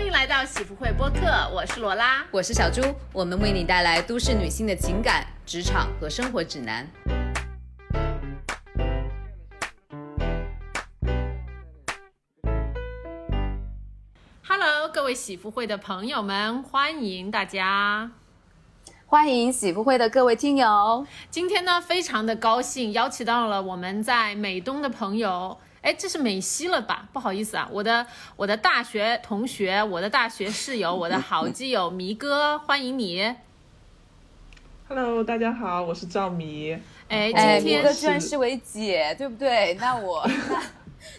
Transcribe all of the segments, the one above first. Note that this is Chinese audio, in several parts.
欢迎来到喜福会播客，我是罗拉，我是小朱，我们为你带来都市女性的情感、职场和生活指南。Hello，各位喜福会的朋友们，欢迎大家，欢迎喜福会的各位听友。今天呢，非常的高兴邀请到了我们在美东的朋友。哎，这是美西了吧？不好意思啊，我的我的大学同学，我的大学室友，我的好基友迷哥，欢迎你。Hello，大家好，我是赵迷。哎，哎，今天居然是为姐，对不对？那我那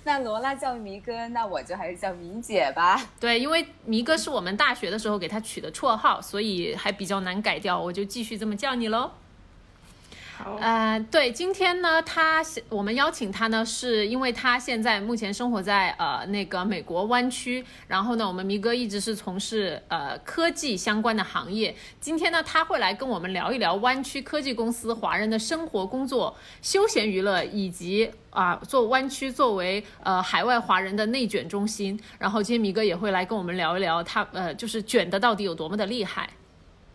那罗拉叫迷哥，那我就还是叫迷姐吧。对，因为迷哥是我们大学的时候给他取的绰号，所以还比较难改掉，我就继续这么叫你喽。呃，对，今天呢，他我们邀请他呢，是因为他现在目前生活在呃那个美国湾区，然后呢，我们迷哥一直是从事呃科技相关的行业。今天呢，他会来跟我们聊一聊湾区科技公司华人的生活、工作、休闲娱乐，以及啊做湾区作为呃海外华人的内卷中心。然后今天迷哥也会来跟我们聊一聊他呃就是卷的到底有多么的厉害。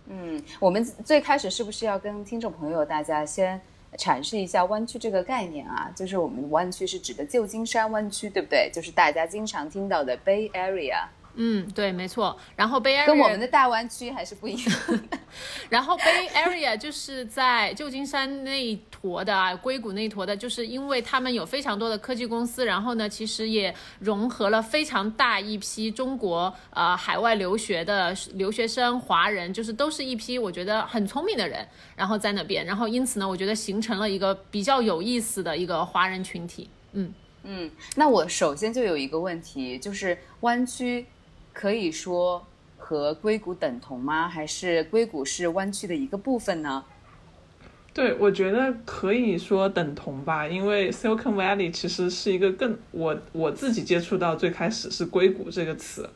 嗯，我们最开始是不是要跟听众朋友大家先阐释一下湾区这个概念啊？就是我们湾区是指的旧金山湾区，对不对？就是大家经常听到的 Bay Area。嗯，对，没错。然后 Bay Area 跟我们的大湾区还是不一样。然后 Bay Area 就是在旧金山那一坨的啊，硅谷那一坨的，就是因为他们有非常多的科技公司，然后呢，其实也融合了非常大一批中国呃海外留学的留学生、华人，就是都是一批我觉得很聪明的人，然后在那边，然后因此呢，我觉得形成了一个比较有意思的一个华人群体。嗯嗯，那我首先就有一个问题，就是湾区可以说和硅谷等同吗？还是硅谷是湾区的一个部分呢？对，我觉得可以说等同吧，因为 Silicon Valley 其实是一个更我我自己接触到最开始是硅谷这个词，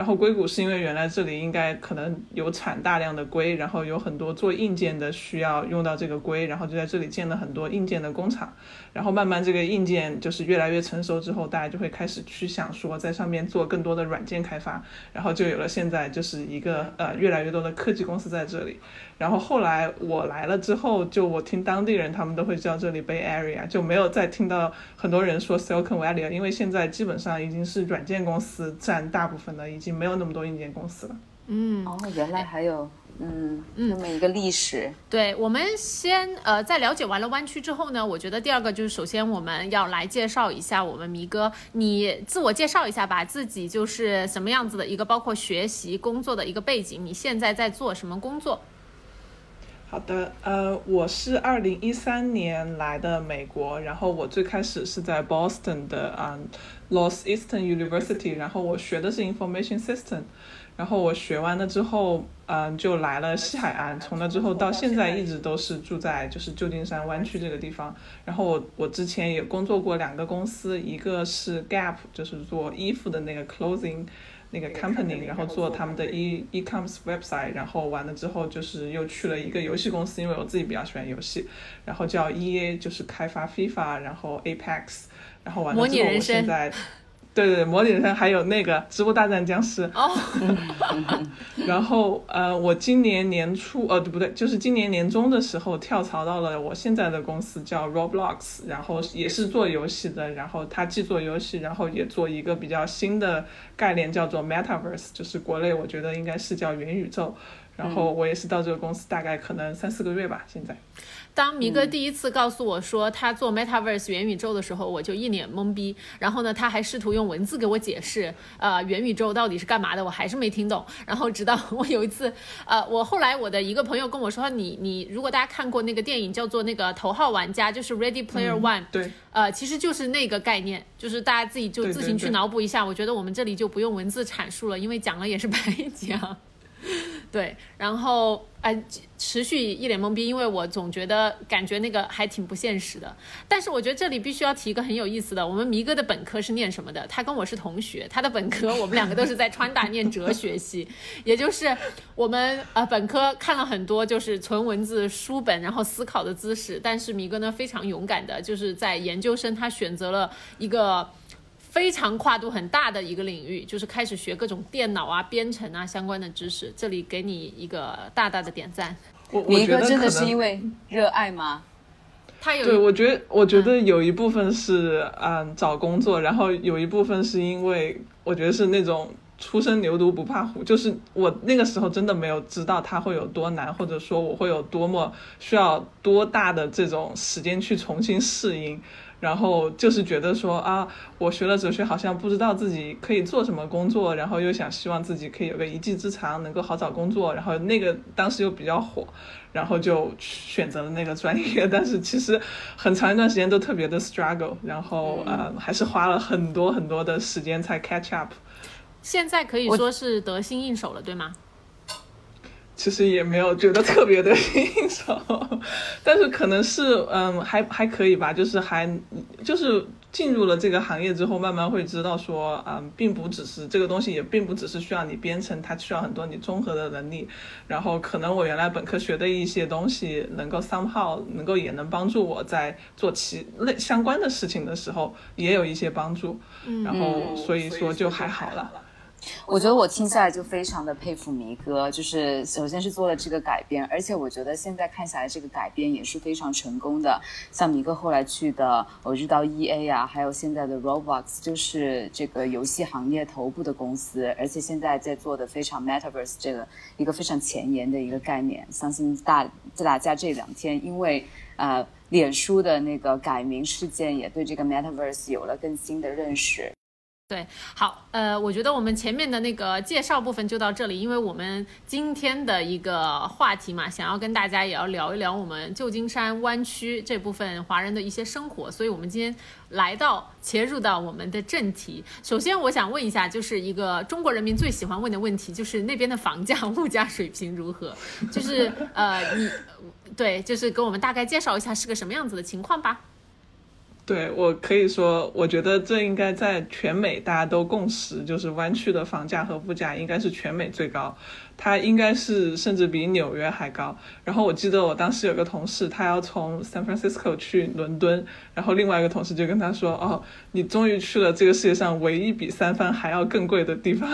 然后硅谷是因为原来这里应该可能有产大量的硅，然后有很多做硬件的需要用到这个硅，然后就在这里建了很多硬件的工厂，然后慢慢这个硬件就是越来越成熟之后，大家就会开始去想说在上面做更多的软件开发，然后就有了现在就是一个呃越来越多的科技公司在这里。然后后来我来了之后，就我听当地人他们都会叫这里 Bay Area，就没有再听到很多人说 Silicon Valley，因为现在基本上已经是软件公司占大部分的，已经没有那么多硬件公司了。嗯，哦，原来还有嗯那么一个历史。对，我们先呃，在了解完了湾区之后呢，我觉得第二个就是，首先我们要来介绍一下我们迷哥，你自我介绍一下吧，自己就是什么样子的一个，包括学习、工作的一个背景，你现在在做什么工作？好的，呃，我是二零一三年来的美国，然后我最开始是在 Boston 的啊、Los Eastern University，然后我学的是 Information System，然后我学完了之后，嗯、就来了西海岸，从那之后到现在一直都是住在就是旧金山湾区这个地方，然后我我之前也工作过两个公司，一个是 Gap，就是做衣服的那个 clothing。那个 company，然后做他们的 e e-commerce website，然后完了之后就是又去了一个游戏公司，因为我自己比较喜欢游戏，然后叫 EA，就是开发 FIFA，然后 Apex，然后完了之后我现在，对对对，模拟人生还有那个植物大战僵尸，哦，然后呃，我今年年初呃对不对，就是今年年中的时候跳槽到了我现在的公司叫 Roblox，然后也是做游戏的，然后他既做游戏，然后也做一个比较新的概念叫做 Metaverse，就是国内我觉得应该是叫元宇宙，然后我也是到这个公司大概可能三四个月吧，现在。当迷哥第一次告诉我说他做 Metaverse 元宇宙的时候，我就一脸懵逼。然后呢，他还试图用文字给我解释，呃，元宇宙到底是干嘛的，我还是没听懂。然后直到我有一次，呃，我后来我的一个朋友跟我说，你你如果大家看过那个电影叫做那个头号玩家，就是 Ready Player One，、对，呃，其实就是那个概念，就是大家自己就自行去脑补一下。我觉得我们这里就不用文字阐述了，因为讲了也是白讲。对，然后哎，持续一脸懵逼，因为我总觉得感觉那个还挺不现实的。但是我觉得这里必须要提一个很有意思的，我们迷哥的本科是念什么的？他跟我是同学，他的本科我们两个都是在川大念哲学系，也就是我们呃本科看了很多就是纯文字书本，然后思考的姿势。但是迷哥呢非常勇敢的，就是在研究生他选择了一个。非常跨度很大的一个领域，就是开始学各种电脑啊、编程啊相关的知识。这里给你一个大大的点赞。我我觉得真的是因为热爱吗？他有对，我觉得，我觉得有一部分是嗯找工作，然后有一部分是因为我觉得是那种初生牛犊不怕虎，就是我那个时候真的没有知道它会有多难，或者说我会有多么需要多大的这种时间去重新适应。然后就是觉得说啊，我学了哲学，好像不知道自己可以做什么工作，然后又想希望自己可以有个一技之长，能够好找工作。然后那个当时又比较火，然后就选择了那个专业。但是其实很长一段时间都特别的 struggle，然后呃还是花了很多很多的时间才 catch up。现在可以说是得心应手了，对吗？其实也没有觉得特别的新手，但是可能是嗯还还可以吧，就是还就是进入了这个行业之后，慢慢会知道说嗯，并不只是这个东西，也并不只是需要你编程，它需要很多你综合的能力。然后可能我原来本科学的一些东西，能够 somehow 能够也能帮助我在做其类相关的事情的时候，也有一些帮助。然后所以说就还好了。我觉得我听下来就非常的佩服迷哥，就是首先是做了这个改编，而且我觉得现在看下来这个改编也是非常成功的。像迷哥后来去的，我知道 E A 啊，还有现在的 Roblox，就是这个游戏行业头部的公司，而且现在在做的非常 Metaverse 这个一个非常前沿的一个概念。相信大在大家这两天因为呃脸书的那个改名事件，也对这个 Metaverse 有了更新的认识。对，好，呃，我觉得我们前面的那个介绍部分就到这里，因为我们今天的一个话题嘛，想要跟大家也要聊一聊我们旧金山湾区这部分华人的一些生活，所以我们今天来到切入到我们的正题。首先，我想问一下，就是一个中国人民最喜欢问的问题，就是那边的房价、物价水平如何？就是呃，你对，就是给我们大概介绍一下是个什么样子的情况吧。对我可以说，我觉得这应该在全美大家都共识，就是湾区的房价和物价应该是全美最高，它应该是甚至比纽约还高。然后我记得我当时有个同事，他要从 San Francisco 去伦敦，然后另外一个同事就跟他说：“哦，你终于去了这个世界上唯一比三藩还要更贵的地方。”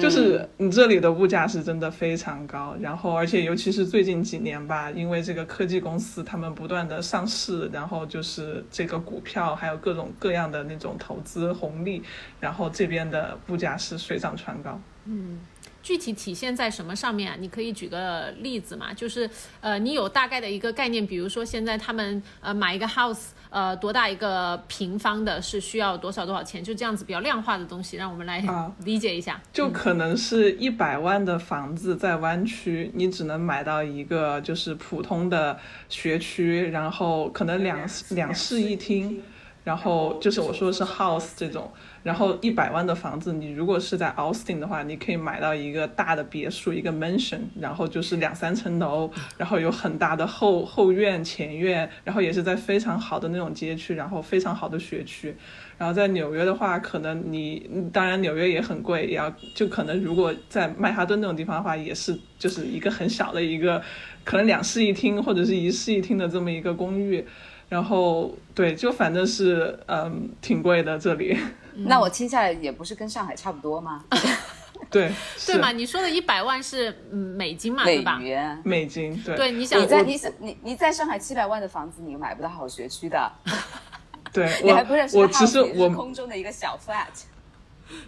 就是你这里的物价是真的非常高，然后而且尤其是最近几年吧，因为这个科技公司他们不断的上市，然后就是这个股票还有各种各样的那种投资红利，然后这边的物价是水涨船高。嗯，具体体现在什么上面啊？你可以举个例子嘛？就是呃，你有大概的一个概念，比如说现在他们呃买一个 house，呃多大一个平方的，是需要多少多少钱？就这样子比较量化的东西，让我们来啊理解一下。就可能是一百万的房子在湾区，你只能买到一个就是普通的学区，然后可能两两室一厅，然后就是我说的是 house 这种，然后一百万的房子，你如果是在 Austin 的话，你可以买到一个大的别墅，一个 mansion，然后就是两三层楼，然后有很大的后后院、前院，然后也是在非常好的那种街区，然后非常好的学区。然后在纽约的话，可能你当然纽约也很贵，也要就可能如果在曼哈顿那种地方的话，也是就是一个很小的一个，可能两室一厅或者是一室一厅的这么一个公寓。然后对，就反正是嗯挺贵的这里。那我听下来也不是跟上海差不多吗？对，对嘛？你说的一百万是嗯美金嘛，美对吧？美元。美金，对对，你想你在你你你在上海七百万的房子，你买不到好学区的。对，你还不认识我我其实也是我空中的一个小 flat。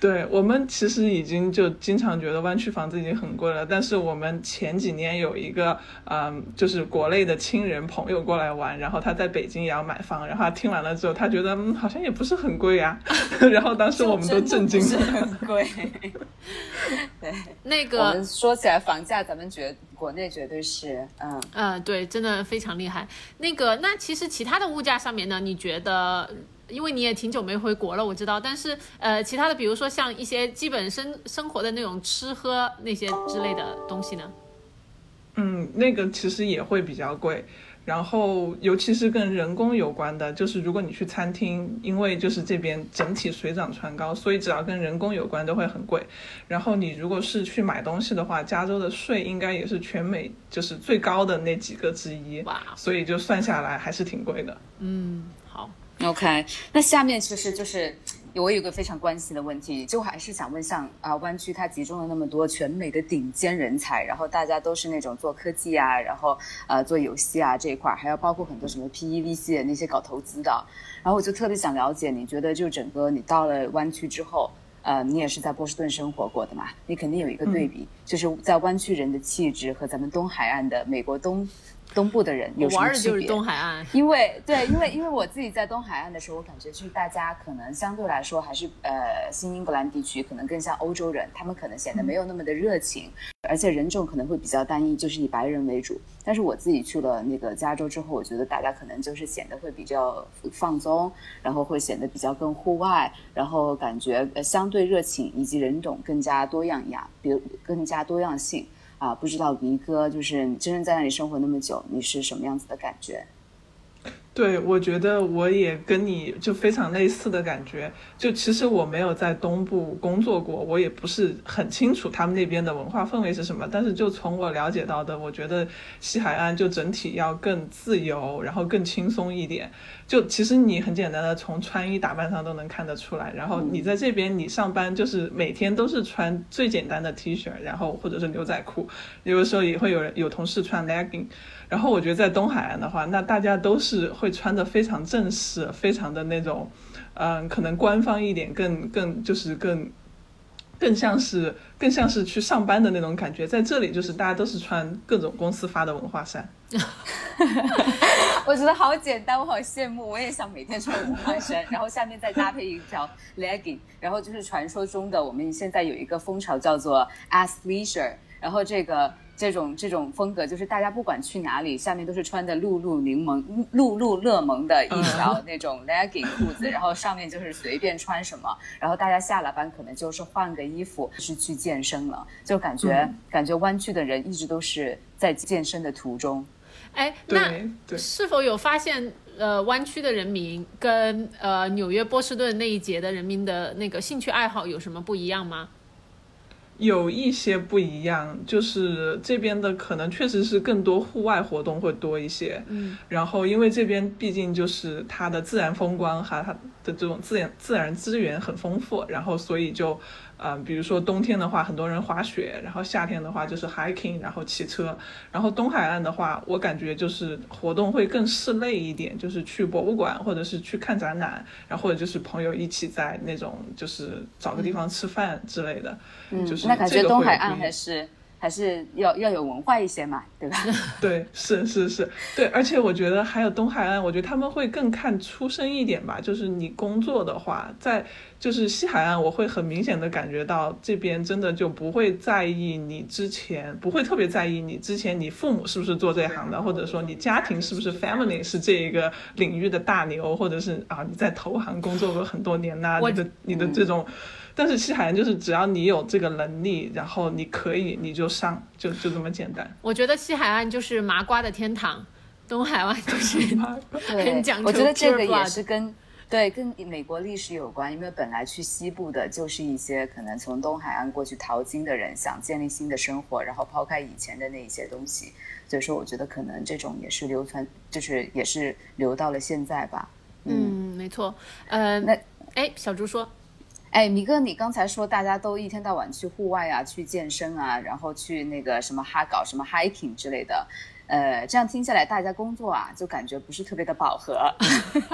对我们其实已经就经常觉得湾区房子已经很贵了，但是我们前几年有一个嗯，就是国内的亲人朋友过来玩，然后他在北京也要买房，然后他听完了之后，他觉得嗯好像也不是很贵呀、然后当时我们都震惊了。是很贵。对，那个们说起来房价，咱们觉国内绝对是嗯。呃，对，真的非常厉害。那个，那其实其他的物价上面呢，你觉得？因为你也挺久没回国了，我知道。但是，呃，其他的，比如说像一些基本生生活的那种吃喝那些之类的东西呢？嗯，那个其实也会比较贵。然后，尤其是跟人工有关的，就是如果你去餐厅，因为就是这边整体水涨船高，所以只要跟人工有关都会很贵。然后你如果是去买东西的话，加州的税应该也是全美就是最高的那几个之一，哇，所以就算下来还是挺贵的。嗯，好，OK，那下面其实就是我有个非常关心的问题，就还是想问，像啊，湾区它集中了那么多全美的顶尖人才，然后大家都是那种做科技啊，然后呃做游戏啊这一块，还要包括很多什么 PEVC 的那些搞投资的，然后我就特别想了解，你觉得就整个你到了湾区之后，呃，你也是在波士顿生活过的嘛，你肯定有一个对比，就是在湾区人的气质和咱们东海岸的美国东。东部的人有什么区别？就是东海岸，因为对，因为因为我自己在东海岸的时候，我感觉就是大家可能相对来说还是呃新英格兰地区可能更像欧洲人，他们可能显得没有那么的热情，而且人种可能会比较单一，就是以白人为主。但是我自己去了那个加州之后，我觉得大家可能就是显得会比较放松，然后会显得比较更户外，然后感觉呃相对热情，以及人种更加多样一样，比如更加多样性。啊，不知道迪哥，就是你真正在那里生活那么久，你是什么样子的感觉？对，我觉得我也跟你就非常类似的感觉。就其实我没有在东部工作过，我也不是很清楚他们那边的文化氛围是什么。但是就从我了解到的，我觉得西海岸就整体要更自由，然后更轻松一点。就其实你很简单的从穿衣打扮上都能看得出来。然后你在这边你上班就是每天都是穿最简单的 T 恤，然后或者是牛仔裤，有的时候也会有人有同事穿 legging。然后我觉得在东海岸的话，那大家都是会穿的非常正式，非常的那种，嗯，可能官方一点，更更就是更，更像是更像是去上班的那种感觉。在这里就是大家都是穿各种公司发的文化衫，我觉得好简单，我好羡慕，我也想每天穿文化衫，然后下面再搭配一条 legging，然后就是传说中的我们现在有一个风潮叫做 athleisure，然后这个。这种这种风格就是大家不管去哪里，下面都是穿的露露柠檬、露露乐檬的一条那种 legging 裤子，然后上面就是随便穿什么，然后大家下了班可能就是换个衣服是去健身了，就感觉感觉湾区的人一直都是在健身的途中。哎，那是否有发现呃湾区的人民跟呃纽约波士顿那一节的人民的那个兴趣爱好有什么不一样吗？有一些不一样，就是这边的可能确实是更多户外活动会多一些，嗯，然后因为这边毕竟就是它的自然风光哈，它的这种自然自然资源很丰富，然后所以就。嗯，比如说冬天的话，很多人滑雪，然后夏天的话就是 hiking，然后骑车。然后东海岸的话，我感觉就是活动会更室内一点，就是去博物馆或者是去看展览，然后或者就是朋友一起在那种就是找个地方吃饭之类的。嗯，就是那感觉东海岸还是。还是要要有文化一些嘛，对吧？对，是是是，对，而且我觉得还有东海岸，我觉得他们会更看出身一点吧。就是你工作的话，在就是西海岸，我会很明显的感觉到这边真的就不会在意你之前，不会特别在意你之前你父母是不是做这行的，或者说你家庭是不是 family 是这一个领域的大牛，或者是啊你在投行工作过很多年呐，你的你的这种。但是西海岸就是只要你有这个能力，然后你可以你就上，就就这么简单。我觉得西海岸就是麻瓜的天堂，东海岸就是 很讲究。我觉得这个也是跟对跟美国历史有关，因为本来去西部的就是一些可能从东海岸过去淘金的人，想建立新的生活，然后抛开以前的那一些东西。所以说，我觉得可能这种也是流传，就是也是留到了现在吧。嗯，没错。呃，那哎，小朱说。哎，米哥，你刚才说大家都一天到晚去户外啊，去健身啊，然后去那个什么哈搞什么 hiking 之类的，呃，这样听下来，大家工作啊就感觉不是特别的饱和，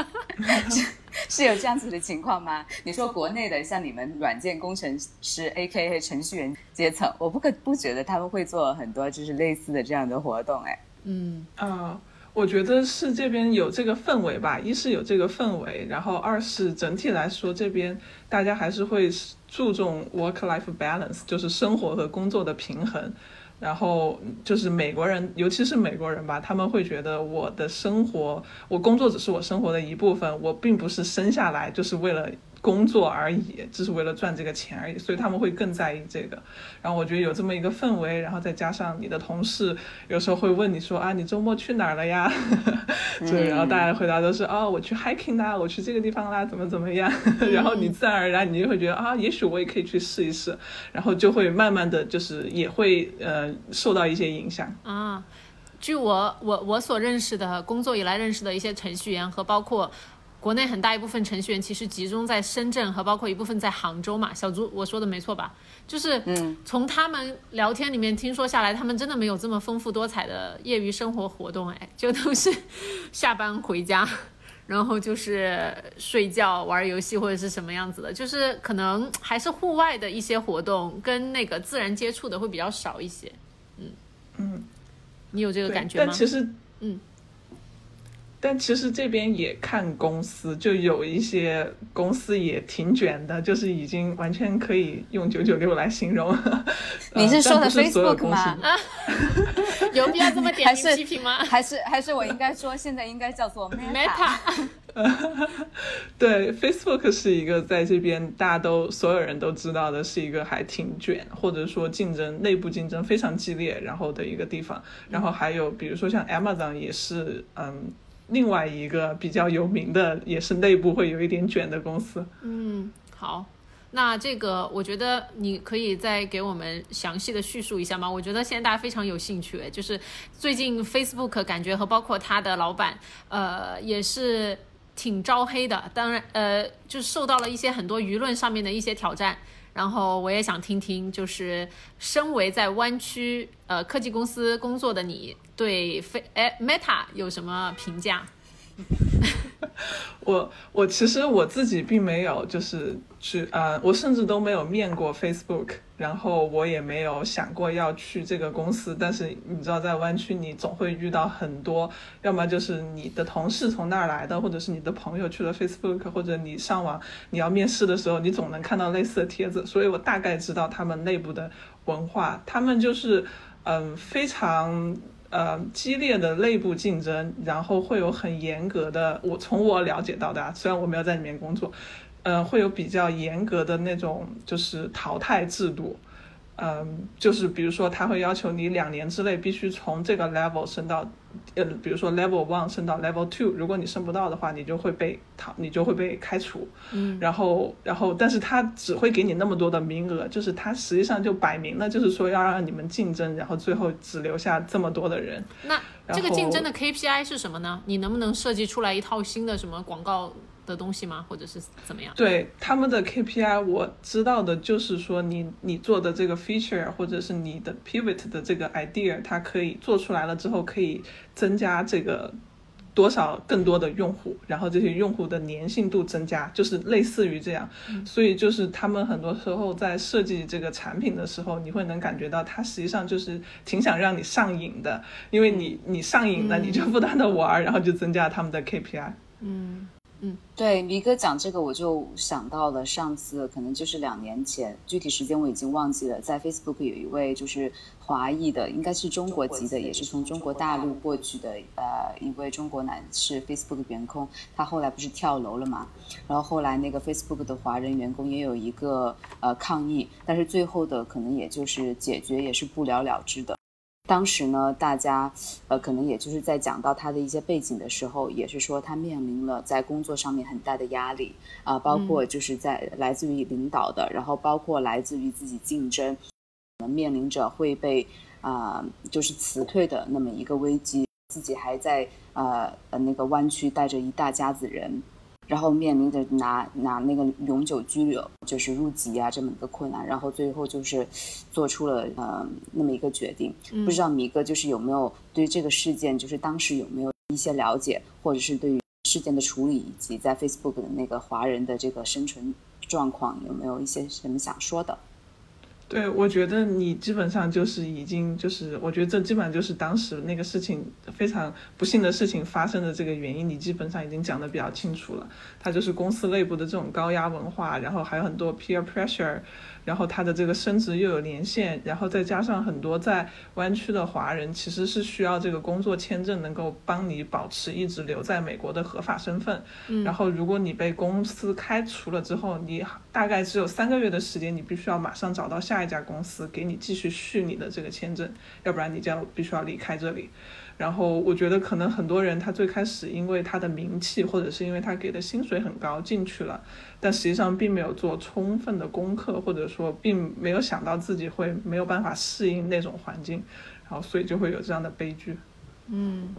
是是有这样子的情况吗？你说国内的像你们软件工程师 A.K.A 程序员阶层，我不可不觉得他们会做很多就是类似的这样的活动，哎，嗯啊。我觉得是这边有这个氛围吧，一是有这个氛围，然后二是整体来说这边大家还是会注重 work-life balance，就是生活和工作的平衡。然后就是美国人，尤其是美国人吧，他们会觉得我的生活，我工作只是我生活的一部分，我并不是生下来就是为了。工作而已，只是为了赚这个钱而已，所以他们会更在意这个。然后我觉得有这么一个氛围，然后再加上你的同事有时候会问你说啊，你周末去哪儿了呀？对，然后大家回答都是哦，我去 hiking 啦，我去这个地方啦，怎么怎么样？然后你自然而然你就会觉得啊，也许我也可以去试一试，然后就会慢慢的就是也会呃受到一些影响啊。据我我我所认识的工作以来认识的一些程序员和包括。国内很大一部分程序员其实集中在深圳和包括一部分在杭州嘛。小朱，我说的没错吧？就是从他们聊天里面听说下来，他们真的没有这么丰富多彩的业余生活活动，哎，就都是下班回家，然后就是睡觉、玩游戏或者是什么样子的，就是可能还是户外的一些活动跟那个自然接触的会比较少一些。嗯嗯，你有这个感觉吗？但其实，嗯。但其实这边也看公司，就有一些公司也挺卷的，就是已经完全可以用九九六来形容。你是说的 Facebook 吗？有必要这么点名批评吗？还是还是我应该说，现在应该叫做 Meta？对，Facebook 是一个在这边大家都所有人都知道的，是一个还挺卷，或者说竞争内部竞争非常激烈，然后的一个地方。然后还有比如说像 Amazon 也是，嗯。另外一个比较有名的，也是内部会有一点卷的公司。嗯，好，那这个我觉得你可以再给我们详细的叙述一下吗？我觉得现在大家非常有兴趣，就是最近 Facebook 感觉和包括他的老板，呃，也是挺招黑的。当然，呃，就受到了一些很多舆论上面的一些挑战。然后我也想听听，就是身为在湾区呃科技公司工作的你，对飞哎 Meta 有什么评价？我我其实我自己并没有就是去呃，我甚至都没有面过 Facebook，然后我也没有想过要去这个公司。但是你知道，在湾区你总会遇到很多，要么就是你的同事从那儿来的，或者是你的朋友去了 Facebook，或者你上网你要面试的时候，你总能看到类似的帖子。所以我大概知道他们内部的文化，他们就是嗯非常。呃，激烈的内部竞争，然后会有很严格的，我从我了解到的，虽然我没有在里面工作，呃，会有比较严格的那种就是淘汰制度。嗯，就是比如说，他会要求你两年之内必须从这个 level 升到，呃，比如说 level one 升到 level two，如果你升不到的话，你就会被淘，你就会被开除。嗯，然后，然后，但是他只会给你那么多的名额，就是他实际上就摆明了，就是说要让你们竞争，然后最后只留下这么多的人。那这个竞争的 KPI 是什么呢？你能不能设计出来一套新的什么广告？的东西吗？或者是怎么样？对他们的 KPI，我知道的就是说，你你做的这个 feature，或者是你的 pivot 的这个 idea，它可以做出来了之后，可以增加这个多少更多的用户，然后这些用户的粘性度增加，就是类似于这样。所以就是他们很多时候在设计这个产品的时候，你会能感觉到，它实际上就是挺想让你上瘾的，因为你你上瘾了，你就不断的玩，然后就增加他们的 KPI。嗯。嗯，对，黎哥讲这个，我就想到了上次，可能就是两年前，具体时间我已经忘记了。在 Facebook 有一位就是华裔的，应该是中国籍的，也是从中国大陆过去的，呃，一位中国男士 Facebook 员工，他后来不是跳楼了嘛？然后后来那个 Facebook 的华人员工也有一个呃抗议，但是最后的可能也就是解决也是不了了之的。当时呢，大家，呃，可能也就是在讲到他的一些背景的时候，也是说他面临了在工作上面很大的压力啊，包括就是在来自于领导的，然后包括来自于自己竞争，面临着会被啊就是辞退的那么一个危机，自己还在呃呃那个湾区带着一大家子人。然后面临着拿拿那个永久居留，就是入籍啊这么一个困难，然后最后就是做出了呃那么一个决定。不知道米哥就是有没有对这个事件，就是当时有没有一些了解，或者是对于事件的处理以及在 Facebook 的那个华人的这个生存状况，有没有一些什么想说的？对，我觉得你基本上就是已经就是，我觉得这基本上就是当时那个事情非常不幸的事情发生的这个原因，你基本上已经讲的比较清楚了。它就是公司内部的这种高压文化，然后还有很多 peer pressure。然后他的这个升职又有年限，然后再加上很多在湾区的华人，其实是需要这个工作签证能够帮你保持一直留在美国的合法身份。嗯。然后如果你被公司开除了之后，你大概只有三个月的时间，你必须要马上找到下一家公司给你继续续你的这个签证，要不然你就要必须要离开这里。然后我觉得可能很多人他最开始因为他的名气，或者是因为他给的薪水很高进去了，但实际上并没有做充分的功课，或者说并没有想到自己会没有办法适应那种环境，然后所以就会有这样的悲剧。嗯，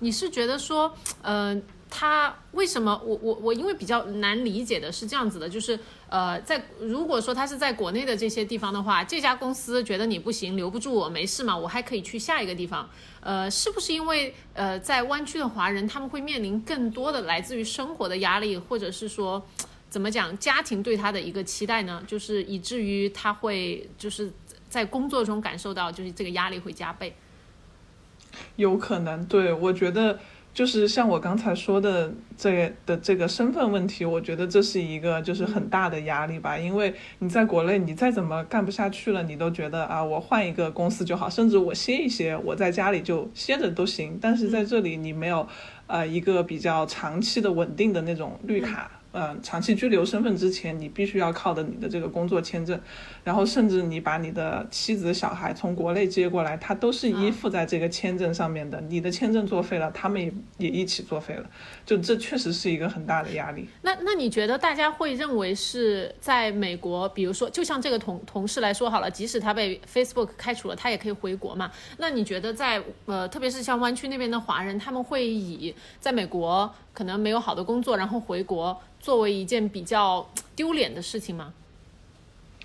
你是觉得说，嗯，他为什么我我我因为比较难理解的是这样子的，就是呃，在如果说他是在国内的这些地方的话，这家公司觉得你不行，留不住我，没事嘛，我还可以去下一个地方。呃，是不是因为呃，在湾区的华人他们会面临更多的来自于生活的压力，或者是说怎么讲家庭对他的一个期待呢？就是以至于他会就是在工作中感受到就是这个压力会加倍。有可能，对我觉得。就是像我刚才说的这的这个身份问题，我觉得这是一个就是很大的压力吧。因为你在国内，你再怎么干不下去了，你都觉得啊，我换一个公司就好，甚至我歇一歇，我在家里就歇着都行。但是在这里，你没有呃一个比较长期的稳定的那种绿卡。嗯，长期居留身份之前，你必须要靠的你的这个工作签证，然后甚至你把你的妻子小孩从国内接过来，他都是依附在这个签证上面的。你的签证作废了，他们也也一起作废了。就这确实是一个很大的压力。那那你觉得大家会认为是在美国，比如说就像这个同同事来说好了，即使他被 Facebook 开除了，他也可以回国嘛？那你觉得在呃，特别是像湾区那边的华人，他们会以在美国可能没有好的工作，然后回国？作为一件比较 丢脸的事情吗？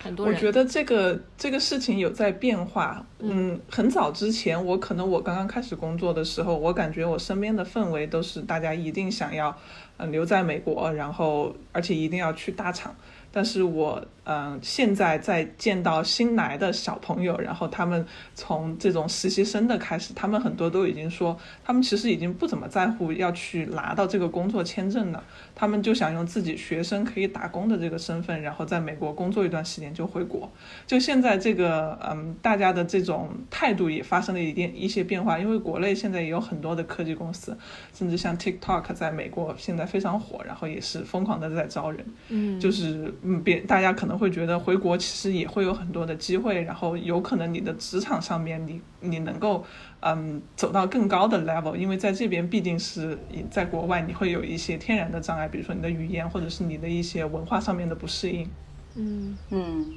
很多人，我觉得这个这个事情有在变化。嗯，很早之前，我可能我刚刚开始工作的时候，我感觉我身边的氛围都是大家一定想要嗯留在美国，然后而且一定要去大厂。但是我嗯，现在在见到新来的小朋友，然后他们从这种实习生的开始，他们很多都已经说，他们其实已经不怎么在乎要去拿到这个工作签证了，他们就想用自己学生可以打工的这个身份，然后在美国工作一段时间就回国。就现在这个嗯，大家的这种态度也发生了一点一些变化，因为国内现在也有很多的科技公司，甚至像 TikTok 在美国现在非常火，然后也是疯狂的在招人，嗯，就是。嗯，别大家可能会觉得回国其实也会有很多的机会，然后有可能你的职场上面你你能够嗯走到更高的 level，因为在这边毕竟是在国外你会有一些天然的障碍，比如说你的语言或者是你的一些文化上面的不适应。嗯嗯，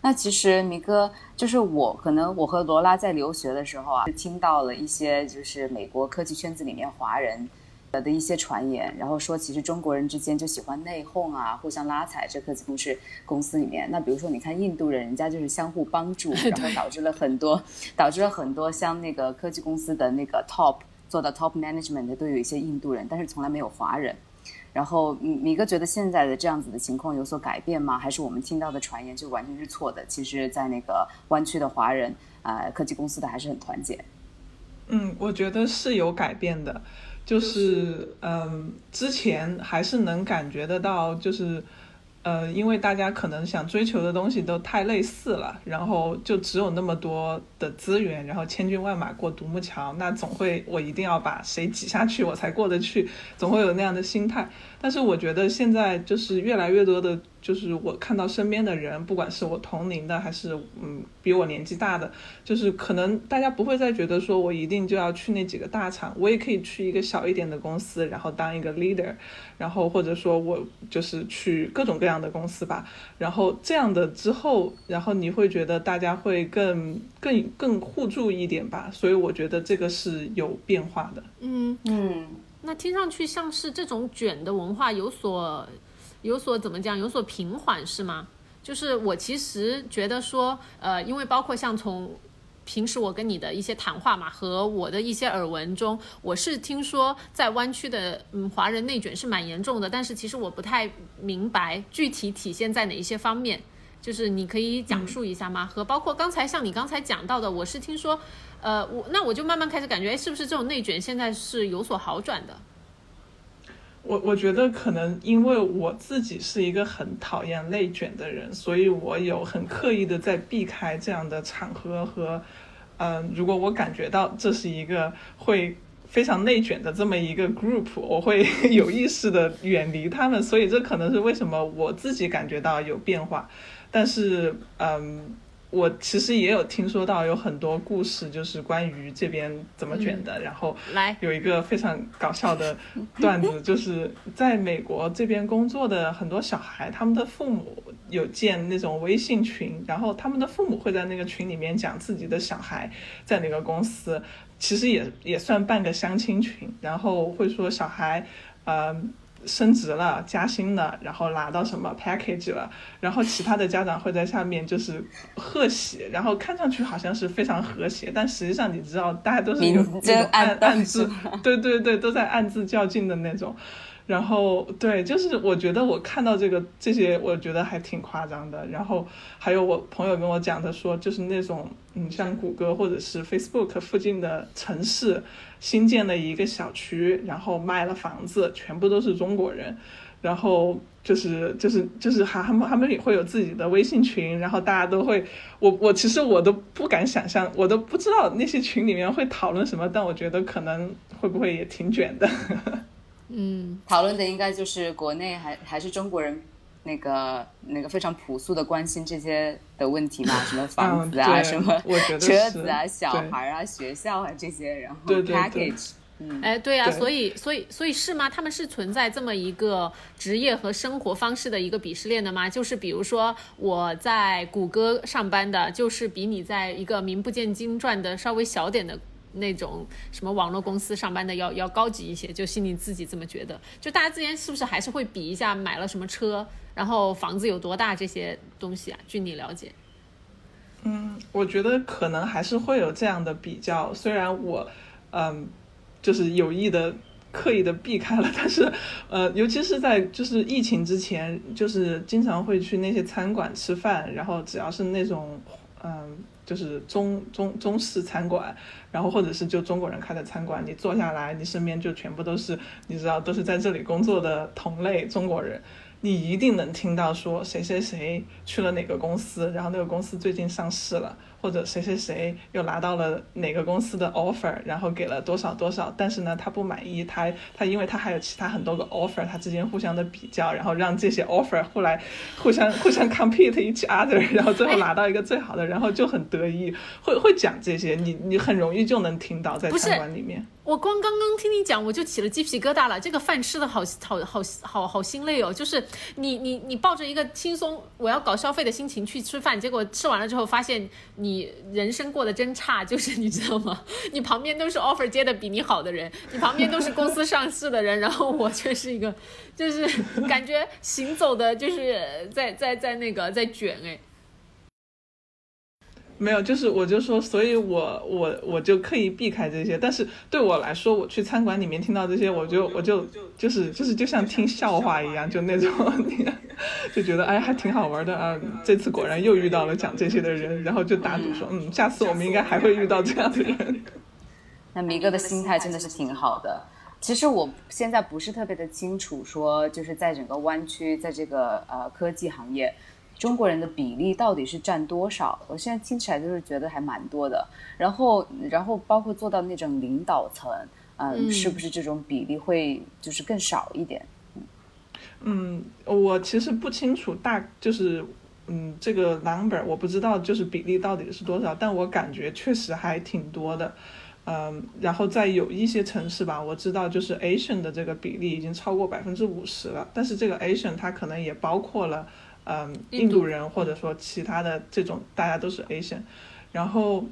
那其实米哥就是我，可能我和罗拉在留学的时候啊，听到了一些就是美国科技圈子里面华人。的一些传言，然后说其实中国人之间就喜欢内讧啊，互相拉踩。这科技公司公司里面，那比如说你看印度人，人家就是相互帮助，然后导致了很多，导致了很多像那个科技公司的那个 top 做到 top management 的都有一些印度人，但是从来没有华人。然后米米哥觉得现在的这样子的情况有所改变吗？还是我们听到的传言就完全是错的？其实，在那个湾区的华人啊，科技公司的还是很团结。嗯，我觉得是有改变的。就是嗯，之前还是能感觉得到，就是呃，因为大家可能想追求的东西都太类似了，然后就只有那么多的资源，然后千军万马过独木桥，那总会我一定要把谁挤下去我才过得去，总会有那样的心态。但是我觉得现在就是越来越多的。就是我看到身边的人，不管是我同龄的还是嗯比我年纪大的，就是可能大家不会再觉得说我一定就要去那几个大厂，我也可以去一个小一点的公司，然后当一个 leader，然后或者说我就是去各种各样的公司吧，然后这样的之后，然后你会觉得大家会更更更互助一点吧，所以我觉得这个是有变化的。嗯嗯，那听上去像是这种卷的文化有所。有所怎么讲？有所平缓是吗？就是我其实觉得说，呃，因为包括像从平时我跟你的一些谈话嘛，和我的一些耳闻中，我是听说在湾区的嗯华人内卷是蛮严重的，但是其实我不太明白具体体现在哪一些方面，就是你可以讲述一下吗？和包括刚才像你刚才讲到的，我是听说，呃，我那我就慢慢开始感觉，哎，是不是这种内卷现在是有所好转的？我我觉得可能因为我自己是一个很讨厌内卷的人，所以我有很刻意的在避开这样的场合和，嗯，如果我感觉到这是一个会非常内卷的这么一个 group，我会 有意识的远离他们。所以这可能是为什么我自己感觉到有变化，但是嗯。我其实也有听说到有很多故事，就是关于这边怎么卷的。然后来有一个非常搞笑的段子，就是在美国这边工作的很多小孩，他们的父母有建那种微信群，然后他们的父母会在那个群里面讲自己的小孩在哪个公司，其实也也算半个相亲群，然后会说小孩，呃。升职了，加薪了，然后拿到什么 package 了，然后其他的家长会在下面就是贺喜，然后看上去好像是非常和谐，但实际上你知道，大家都是有那种暗暗自，对对对，都在暗自较劲的那种。然后对，就是我觉得我看到这个这些，我觉得还挺夸张的。然后还有我朋友跟我讲的说，就是那种嗯，像谷歌或者是 Facebook 附近的城市新建了一个小区，然后卖了房子，全部都是中国人。然后就是就是就是还他们他们也会有自己的微信群，然后大家都会，我我其实我都不敢想象，我都不知道那些群里面会讨论什么，但我觉得可能会不会也挺卷的。嗯，讨论的应该就是国内还还是中国人那个那个非常朴素的关心这些的问题嘛，什么房子啊，什么车子啊，小孩啊，学校啊这些，然后 package，嗯，哎，对呀，所以所以所以是吗？他们是存在这么一个职业和生活方式的一个鄙视链的吗？就是比如说我在谷歌上班的，就是比你在一个名不见经传的稍微小点的。那种什么网络公司上班的要要高级一些，就心里自己这么觉得。就大家之间是不是还是会比一下买了什么车，然后房子有多大这些东西啊？据你了解，嗯，我觉得可能还是会有这样的比较。虽然我，嗯，就是有意的刻意的避开了，但是，呃，尤其是在就是疫情之前，就是经常会去那些餐馆吃饭，然后只要是那种，嗯。就是中中中式餐馆，然后或者是就中国人开的餐馆，你坐下来，你身边就全部都是你知道都是在这里工作的同类中国人。你一定能听到说谁谁谁去了哪个公司，然后那个公司最近上市了，或者谁谁谁又拿到了哪个公司的 offer，然后给了多少多少，但是呢他不满意，他他因为他还有其他很多个 offer，他之间互相的比较，然后让这些 offer 后来互相互相 compete each other，然后最后拿到一个最好的，然后就很得意，会会讲这些，你你很容易就能听到在餐馆里面。我光刚刚听你讲，我就起了鸡皮疙瘩了。这个饭吃的好好好好好心累哦，就是你你你抱着一个轻松我要搞消费的心情去吃饭，结果吃完了之后发现你人生过得真差，就是你知道吗？你旁边都是 offer 接的比你好的人，你旁边都是公司上市的人，然后我却是一个，就是感觉行走的就是在在在那个在卷哎。没有，就是我就说，所以我我我就刻意避开这些。但是对我来说，我去餐馆里面听到这些，我就我就就是就是就像听笑话一样，就那种，就觉得哎还挺好玩的啊。这次果然又遇到了讲这些的人，然后就打赌说，嗯，下次我们应该还会遇到这样的人。那米哥的心态真的是挺好的。其实我现在不是特别的清楚，说就是在整个湾区，在这个呃科技行业。中国人的比例到底是占多少？我现在听起来就是觉得还蛮多的。然后，然后包括做到那种领导层，嗯，是不是这种比例会就是更少一点？嗯，我其实不清楚大就是嗯这个 number 我不知道就是比例到底是多少，但我感觉确实还挺多的。嗯，然后在有一些城市吧，我知道就是 Asian 的这个比例已经超过百分之五十了。但是这个 Asian 它可能也包括了。嗯，印度人或者说其他的这种，大家都是 Asian。然后，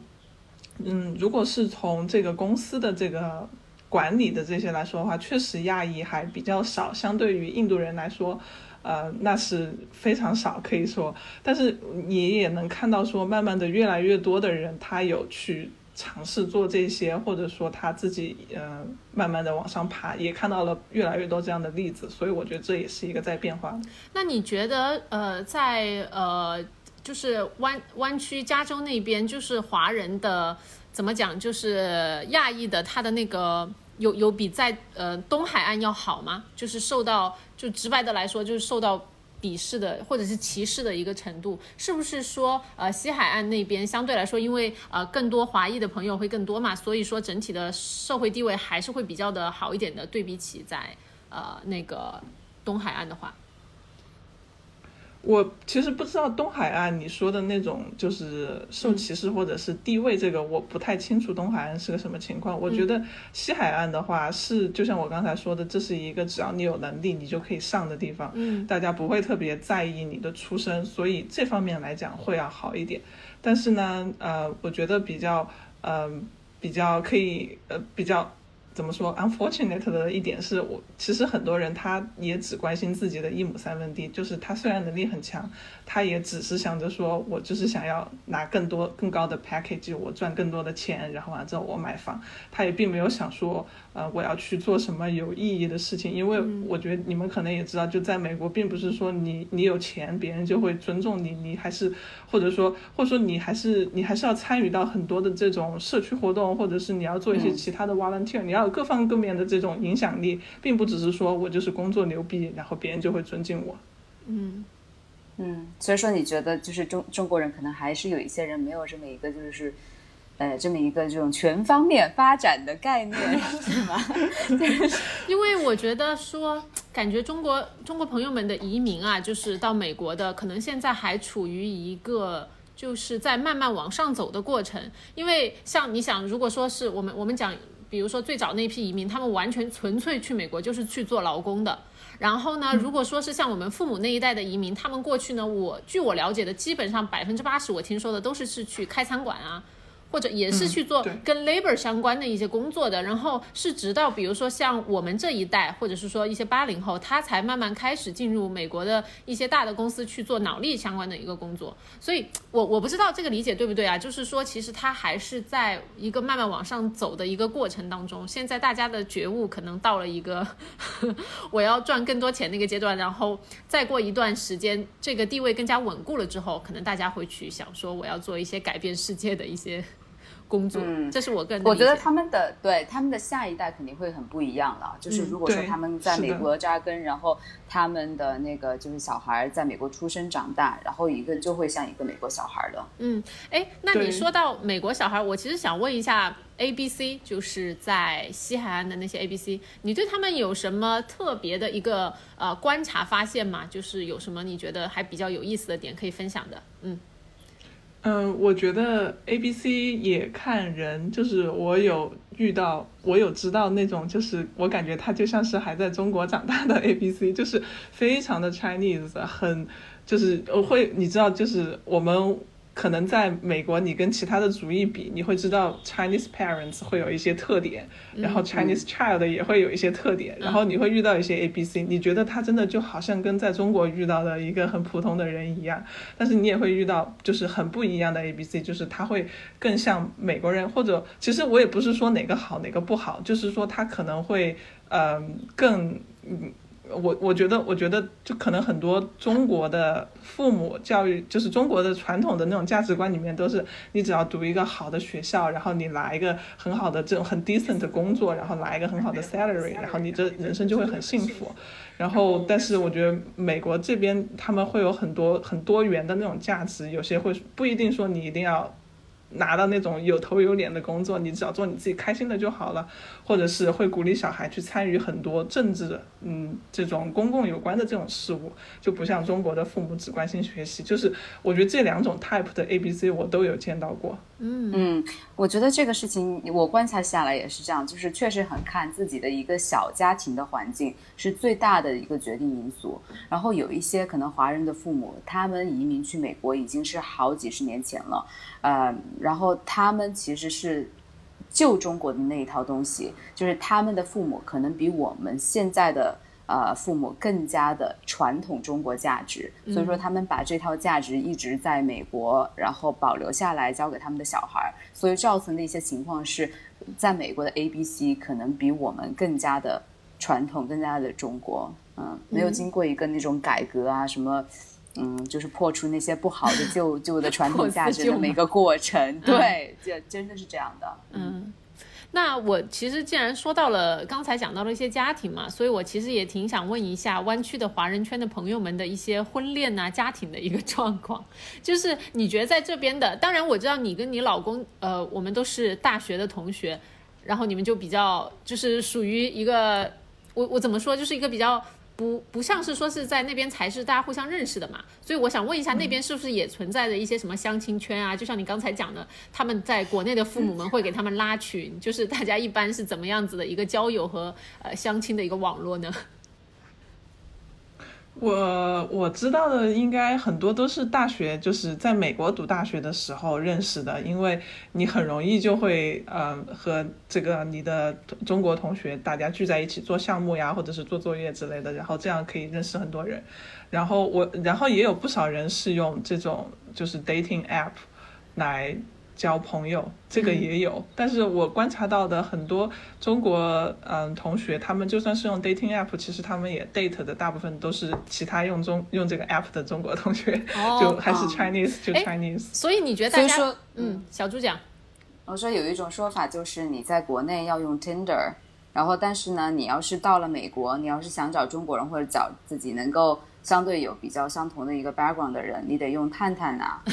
嗯，如果是从这个公司的这个管理的这些来说的话，确实亚裔还比较少，相对于印度人来说，呃，那是非常少，可以说。但是你也能看到，说慢慢的越来越多的人，他有去。尝试做这些，或者说他自己嗯，慢慢的往上爬，也看到了越来越多这样的例子，所以我觉得这也是一个在变化。那你觉得呃，在呃，就是湾湾区加州那边，就是华人的怎么讲，就是亚裔的，他的那个有有比在呃东海岸要好吗？就是受到就直白的来说，就是受到。鄙视的或者是歧视的一个程度，是不是说呃西海岸那边相对来说，因为呃更多华裔的朋友会更多嘛，所以说整体的社会地位还是会比较的好一点的，对比起在呃那个东海岸的话。我其实不知道东海岸你说的那种就是受歧视或者是地位，这个我不太清楚东海岸是个什么情况。我觉得西海岸的话是，就像我刚才说的，这是一个只要你有能力你就可以上的地方，嗯，大家不会特别在意你的出身，所以这方面来讲会要好一点。但是呢，呃，我觉得比较，嗯，比较可以，呃，比较。怎么说？Unfortunate 的一点是我，其实很多人他也只关心自己的一亩三分地，就是他虽然能力很强，他也只是想着说，我就是想要拿更多更高的 package，我赚更多的钱，然后完之后我买房，他也并没有想说。呃，我要去做什么有意义的事情？因为我觉得你们可能也知道，就在美国，并不是说你你有钱，别人就会尊重你，你还是或者说或者说你还是你还是要参与到很多的这种社区活动，或者是你要做一些其他的 volunteer，你要有各方各面的这种影响力，并不只是说我就是工作牛逼，然后别人就会尊敬我。嗯嗯，所以说你觉得就是中中国人可能还是有一些人没有这么一个就是。呃，这么一个这种全方面发展的概念 是吗？因为我觉得说，感觉中国中国朋友们的移民啊，就是到美国的，可能现在还处于一个就是在慢慢往上走的过程。因为像你想，如果说是我们我们讲，比如说最早那批移民，他们完全纯粹去美国就是去做劳工的。然后呢，如果说是像我们父母那一代的移民，他们过去呢，我据我了解的，基本上百分之八十我听说的都是是去开餐馆啊。或者也是去做跟 labor 相关的一些工作的，然后是直到比如说像我们这一代，或者是说一些八零后，他才慢慢开始进入美国的一些大的公司去做脑力相关的一个工作。所以，我我不知道这个理解对不对啊？就是说，其实他还是在一个慢慢往上走的一个过程当中。现在大家的觉悟可能到了一个 我要赚更多钱那个阶段，然后再过一段时间，这个地位更加稳固了之后，可能大家会去想说，我要做一些改变世界的一些。工作，嗯，这是我个人。我觉得他们的对他们的下一代肯定会很不一样了。就是如果说他们在美国扎根，然后他们的那个就是小孩在美国出生长大，然后一个就会像一个美国小孩了。嗯，哎，那你说到美国小孩，我其实想问一下 A B C，就是在西海岸的那些 A B C，你对他们有什么特别的一个呃观察发现吗？就是有什么你觉得还比较有意思的点可以分享的？嗯。嗯，我觉得 A B C 也看人，就是我有遇到，我有知道那种，就是我感觉他就像是还在中国长大的 A B C，就是非常的 Chinese，很就是我会你知道，就是我们。可能在美国，你跟其他的族裔比，你会知道 Chinese parents 会有一些特点，然后 Chinese child 也会有一些特点，然后你会遇到一些 A B C，你觉得他真的就好像跟在中国遇到的一个很普通的人一样，但是你也会遇到就是很不一样的 A B C，就是他会更像美国人，或者其实我也不是说哪个好哪个不好，就是说他可能会嗯更嗯。我我觉得，我觉得就可能很多中国的父母教育，就是中国的传统的那种价值观里面，都是你只要读一个好的学校，然后你拿一个很好的这种很 decent 的工作，然后拿一个很好的 salary，然后你这人生就会很幸福。然后，但是我觉得美国这边他们会有很多很多元的那种价值，有些会不一定说你一定要。拿到那种有头有脸的工作，你只要做你自己开心的就好了，或者是会鼓励小孩去参与很多政治，嗯，这种公共有关的这种事物，就不像中国的父母只关心学习。就是我觉得这两种 type 的 A B C 我都有见到过。嗯嗯，我觉得这个事情我观察下来也是这样，就是确实很看自己的一个小家庭的环境是最大的一个决定因素。然后有一些可能华人的父母，他们移民去美国已经是好几十年前了，呃，然后他们其实是旧中国的那一套东西，就是他们的父母可能比我们现在的。呃，父母更加的传统中国价值，所以说他们把这套价值一直在美国，然后保留下来，教给他们的小孩儿。所以造成的一些情况是，在美国的 A B C 可能比我们更加的传统，更加的中国。嗯，没有经过一个那种改革啊，什么，嗯，就是破除那些不好的旧旧的传统价值的每个过程。对，这真的是这样的。嗯。那我其实既然说到了刚才讲到了一些家庭嘛，所以我其实也挺想问一下湾区的华人圈的朋友们的一些婚恋啊、家庭的一个 状况。就是你觉得在这边的，当然我知道你跟你老公，呃，我们都是大学的同学，然后你们就比较就是属于一个，我我怎么说，就是一个比较。不不像是说是在那边才是大家互相认识的嘛，所以我想问一下，那边是不是也存在着一些什么相亲圈啊？就像你刚才讲的，他们在国内的父母们会给他们拉群，就是大家一般是怎么样子的一个交友和呃相亲的一个网络呢？我我知道的应该很多都是大学，就是在美国读大学的时候认识的，因为你很容易就会呃和这个你的中国同学大家聚在一起做项目呀，或者是做作业之类的，然后这样可以认识很多人。然后我然后也有不少人是用这种就是 dating app 来。交朋友这个也有，但是我观察到的很多中国嗯同学，他们就算是用 dating app，其实他们也 date 的大部分都是其他用中用这个 app 的中国同学，就还是 Chinese 就 Chinese。所以你觉得大家嗯，小猪讲，我说有一种说法就是你在国内要用 Tinder，然后但是呢，你要是到了美国，你要是想找中国人或者找自己能够相对有比较相同的一个 background 的人，你得用探探啊。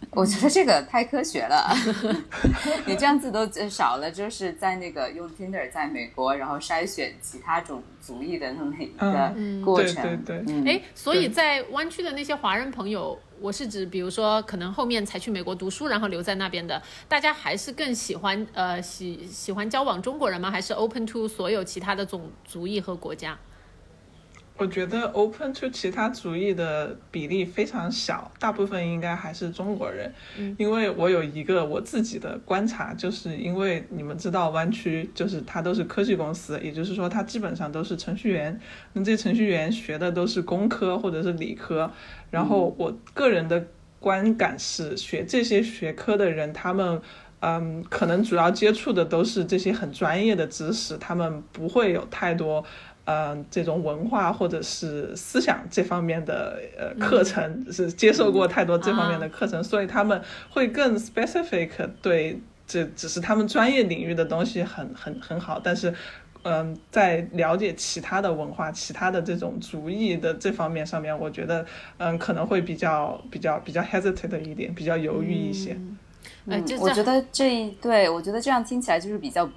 我觉得这个太科学了，你这样子都少了，就是在那个用 Tinder 在美国，然后筛选其他种族裔的那么一个过程。对对对。哎，所以在湾区的那些华人朋友，我是指，比如说可能后面才去美国读书，然后留在那边的，大家还是更喜欢呃喜喜欢交往中国人吗？还是 open to 所有其他的种族裔和国家？我觉得 open to 其他族裔的比例非常小，大部分应该还是中国人。因为我有一个我自己的观察，就是因为你们知道湾区就是它都是科技公司，也就是说它基本上都是程序员，那这些程序员学的都是工科或者是理科。然后我个人的观感是，学这些学科的人，他们嗯，可能主要接触的都是这些很专业的知识，他们不会有太多。嗯，这种文化或者是思想这方面的呃课程是接受过太多这方面的课程，所以他们会更 specific 对这只是他们专业领域的东西很很很好，但是嗯，在了解其他的文化、其他的这种主义的这方面上面，我觉得嗯可能会比较比较比较 hesitate 一点，比较犹豫一些。嗯，我觉得这一对我觉得这样听起来就是比较。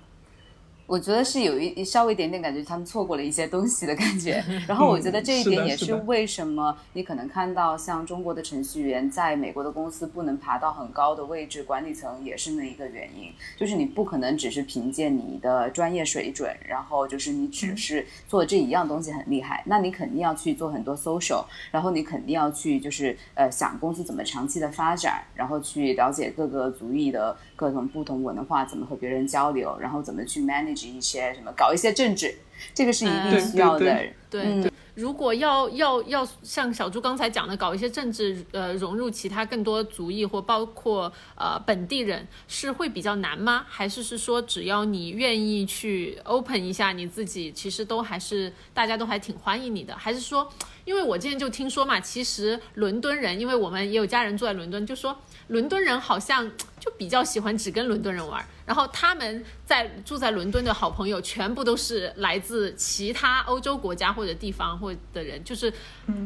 我觉得是有一稍微一点点感觉，他们错过了一些东西的感觉。然后我觉得这一点也是为什么你可能看到像中国的程序员在美国的公司不能爬到很高的位置，管理层也是那一个原因。就是你不可能只是凭借你的专业水准，然后就是你只是做这一样东西很厉害，那你肯定要去做很多 social，然后你肯定要去就是呃想公司怎么长期的发展，然后去了解各个族裔的各种不同文化怎么和别人交流，然后怎么去 manage。一些什么搞一些政治，这个是一定需要的。对，如果要要要像小朱刚才讲的，搞一些政治，呃，融入其他更多族裔或包括呃本地人，是会比较难吗？还是是说只要你愿意去 open 一下你自己，其实都还是大家都还挺欢迎你的？还是说，因为我之前就听说嘛，其实伦敦人，因为我们也有家人住在伦敦，就说。伦敦人好像就比较喜欢只跟伦敦人玩，然后他们在住在伦敦的好朋友全部都是来自其他欧洲国家或者地方或的人，就是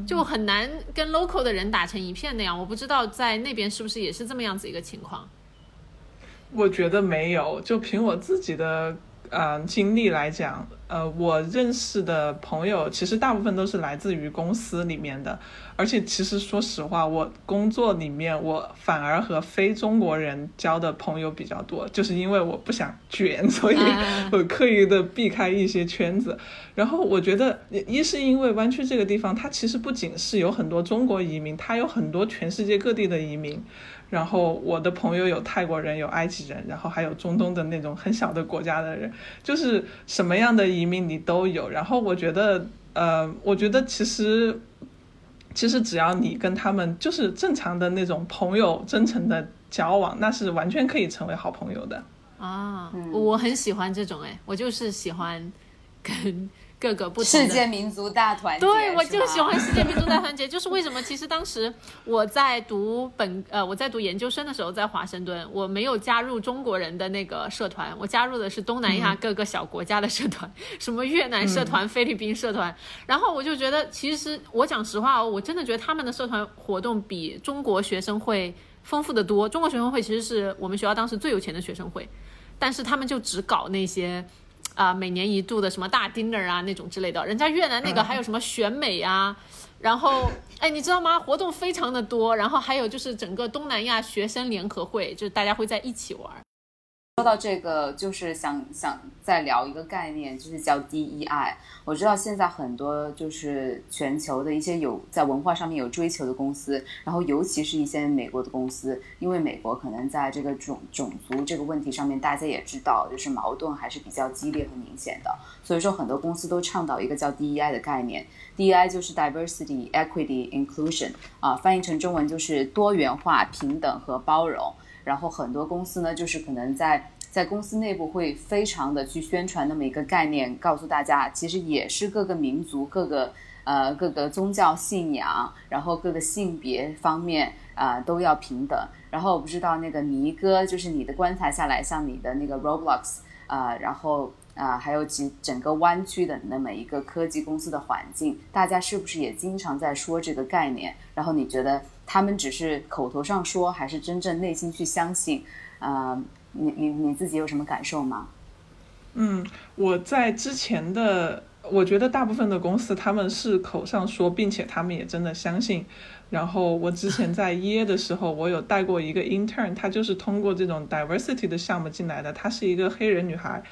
就很难跟 local 的人打成一片那样。我不知道在那边是不是也是这么样子一个情况。我觉得没有，就凭我自己的嗯经历来讲，呃，我认识的朋友其实大部分都是来自于公司里面的。而且其实说实话，我工作里面我反而和非中国人交的朋友比较多，就是因为我不想卷，所以我刻意的避开一些圈子。然后我觉得，一是因为湾区这个地方，它其实不仅是有很多中国移民，它有很多全世界各地的移民。然后我的朋友有泰国人，有埃及人，然后还有中东的那种很小的国家的人，就是什么样的移民你都有。然后我觉得，呃，我觉得其实。其实只要你跟他们就是正常的那种朋友，真诚的交往，那是完全可以成为好朋友的。啊，我很喜欢这种哎，我就是喜欢跟。各个不同世界民族大团结，对我就喜欢世界民族大团结，就是为什么？其实当时我在读本呃我在读研究生的时候，在华盛顿，我没有加入中国人的那个社团，我加入的是东南亚各个小国家的社团，什么越南社团、菲律宾社团。然后我就觉得，其实我讲实话哦，我真的觉得他们的社团活动比中国学生会丰富的多。中国学生会其实是我们学校当时最有钱的学生会，但是他们就只搞那些。啊每年一度的什么大 dinner 啊那种之类的，人家越南那个还有什么选美啊，然后哎你知道吗？活动非常的多，然后还有就是整个东南亚学生联合会，就是大家会在一起玩。说到这个，就是想想再聊一个概念，就是叫 DEI。我知道现在很多就是全球的一些有在文化上面有追求的公司，然后尤其是一些美国的公司，因为美国可能在这个种种族这个问题上面，大家也知道，就是矛盾还是比较激烈和明显的。所以说，很多公司都倡导一个叫 DEI 的概念。DEI 就是 Diversity, Equity, Inclusion，啊，翻译成中文就是多元化、平等和包容。然后很多公司呢，就是可能在在公司内部会非常的去宣传那么一个概念，告诉大家，其实也是各个民族、各个呃各个宗教信仰，然后各个性别方面啊都要平等。然后我不知道那个尼哥，就是你的观察下来，像你的那个 Roblox 啊，然后啊还有其整个湾区的那么一个科技公司的环境，大家是不是也经常在说这个概念？然后你觉得？他们只是口头上说，还是真正内心去相信？啊，你你你自己有什么感受吗？嗯，我在之前的，我觉得大部分的公司他们是口上说，并且他们也真的相信。然后我之前在耶的时候，我有带过一个 intern，她就是通过这种 diversity 的项目进来的，她是一个黑人女孩。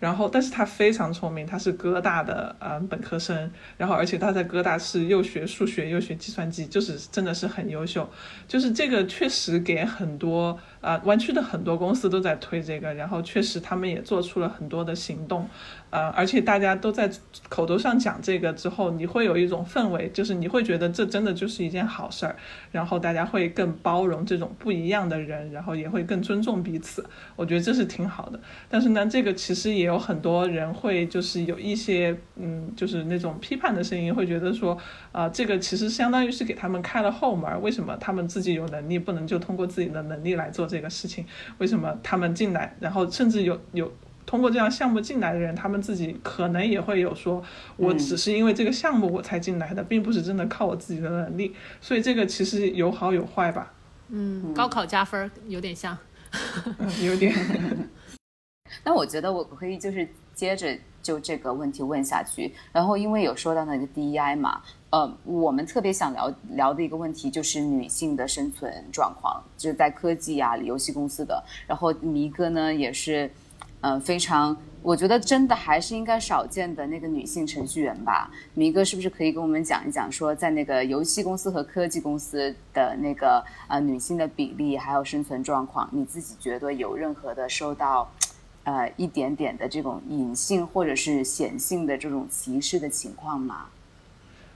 然后，但是他非常聪明，他是哥大的嗯本科生，然后而且他在哥大是又学数学又学计算机，就是真的是很优秀，就是这个确实给很多呃湾区的很多公司都在推这个，然后确实他们也做出了很多的行动，呃，而且大家都在口头上讲这个之后，你会有一种氛围，就是你会觉得这真的就是一件好事儿，然后大家会更包容这种不一样的人，然后也会更尊重彼此，我觉得这是挺好的。但是呢，这个其实也。有很多人会就是有一些嗯，就是那种批判的声音，会觉得说，啊，这个其实相当于是给他们开了后门，为什么他们自己有能力不能就通过自己的能力来做这个事情？为什么他们进来，然后甚至有有通过这样项目进来的人，他们自己可能也会有说，我只是因为这个项目我才进来的，并不是真的靠我自己的能力。所以这个其实有好有坏吧。嗯，高考加分有点像，有点。那我觉得我可以就是接着就这个问题问下去，然后因为有说到那个 DEI 嘛，呃，我们特别想聊聊的一个问题就是女性的生存状况，就是在科技啊、游戏公司的。然后迷哥呢也是，呃，非常，我觉得真的还是应该少见的那个女性程序员吧。迷哥是不是可以跟我们讲一讲，说在那个游戏公司和科技公司的那个呃女性的比例还有生存状况，你自己觉得有任何的受到？呃，一点点的这种隐性或者是显性的这种歧视的情况吗？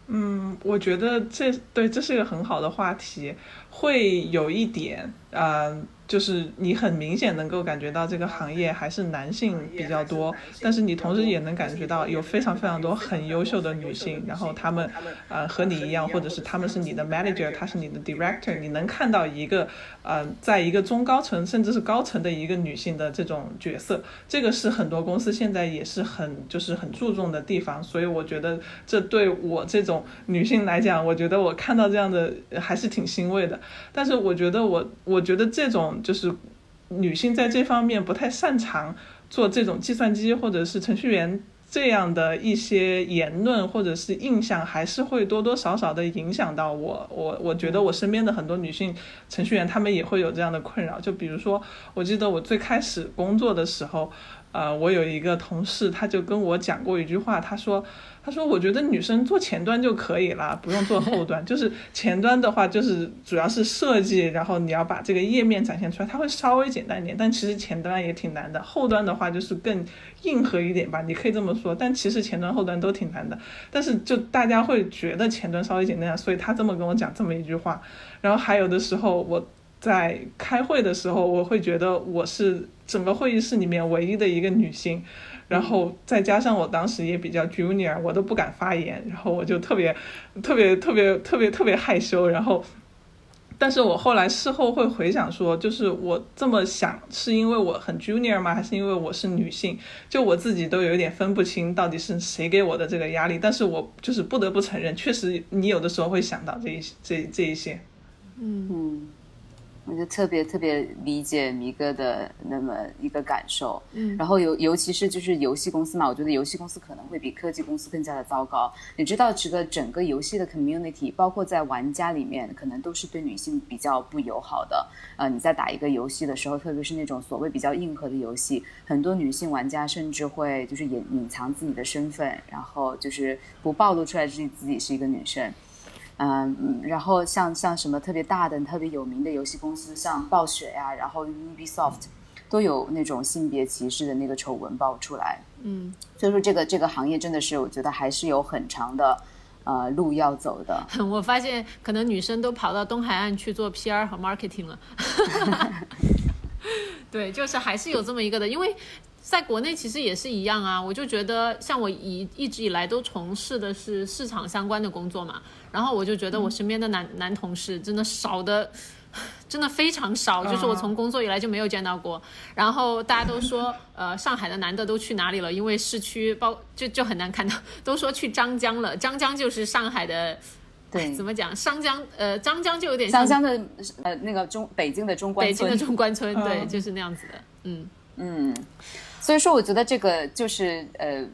嗯，我觉得这对这是一个很好的话题，会有一点，嗯。就是你很明显能够感觉到这个行业还是男性比较多，但是你同时也能感觉到有非常非常多很优秀的女性，然后她们呃和你一样，或者是她们是你的 manager，她是你的 director，你能看到一个呃在一个中高层甚至是高层的一个女性的这种角色，这个是很多公司现在也是很就是很注重的地方，所以我觉得这对我这种女性来讲，我觉得我看到这样的还是挺欣慰的，但是我觉得我我觉得这种。就是女性在这方面不太擅长做这种计算机或者是程序员这样的一些言论或者是印象，还是会多多少少的影响到我。我我觉得我身边的很多女性程序员，她们也会有这样的困扰。就比如说，我记得我最开始工作的时候，呃，我有一个同事，他就跟我讲过一句话，他说。他说：“我觉得女生做前端就可以了，不用做后端。就是前端的话，就是主要是设计，然后你要把这个页面展现出来，它会稍微简单一点。但其实前端也挺难的，后端的话就是更硬核一点吧，你可以这么说。但其实前端后端都挺难的。但是就大家会觉得前端稍微简单，所以他这么跟我讲这么一句话。然后还有的时候我在开会的时候，我会觉得我是整个会议室里面唯一的一个女性。”然后再加上我当时也比较 junior，我都不敢发言，然后我就特别特别特别特别特别害羞。然后，但是我后来事后会回想说，就是我这么想是因为我很 junior 吗？还是因为我是女性？就我自己都有一点分不清到底是谁给我的这个压力。但是我就是不得不承认，确实你有的时候会想到这一这这一些。嗯。我就特别特别理解迷哥的那么一个感受，嗯，然后尤尤其是就是游戏公司嘛，我觉得游戏公司可能会比科技公司更加的糟糕。你知道，这个整个游戏的 community，包括在玩家里面，可能都是对女性比较不友好的。呃，你在打一个游戏的时候，特别是那种所谓比较硬核的游戏，很多女性玩家甚至会就是隐隐藏自己的身份，然后就是不暴露出来自己自己是一个女生。嗯，然后像像什么特别大的、特别有名的游戏公司，像暴雪呀，然后 Ubisoft，都有那种性别歧视的那个丑闻爆出来。嗯，所以说这个这个行业真的是，我觉得还是有很长的呃路要走的。我发现可能女生都跑到东海岸去做 PR 和 marketing 了。对，就是还是有这么一个的，因为。在国内其实也是一样啊，我就觉得像我一一直以来都从事的是市场相关的工作嘛，然后我就觉得我身边的男男同事真的少的，真的非常少，就是我从工作以来就没有见到过。然后大家都说，呃，上海的男的都去哪里了？因为市区包就就很难看到，都说去张江了。张江就是上海的，对，怎么讲？商江，呃，张江就有点像张江的，呃，那个中北京的中关村，北京的中关村，对，就是那样子的，嗯嗯。所以说，我觉得这个就是呃，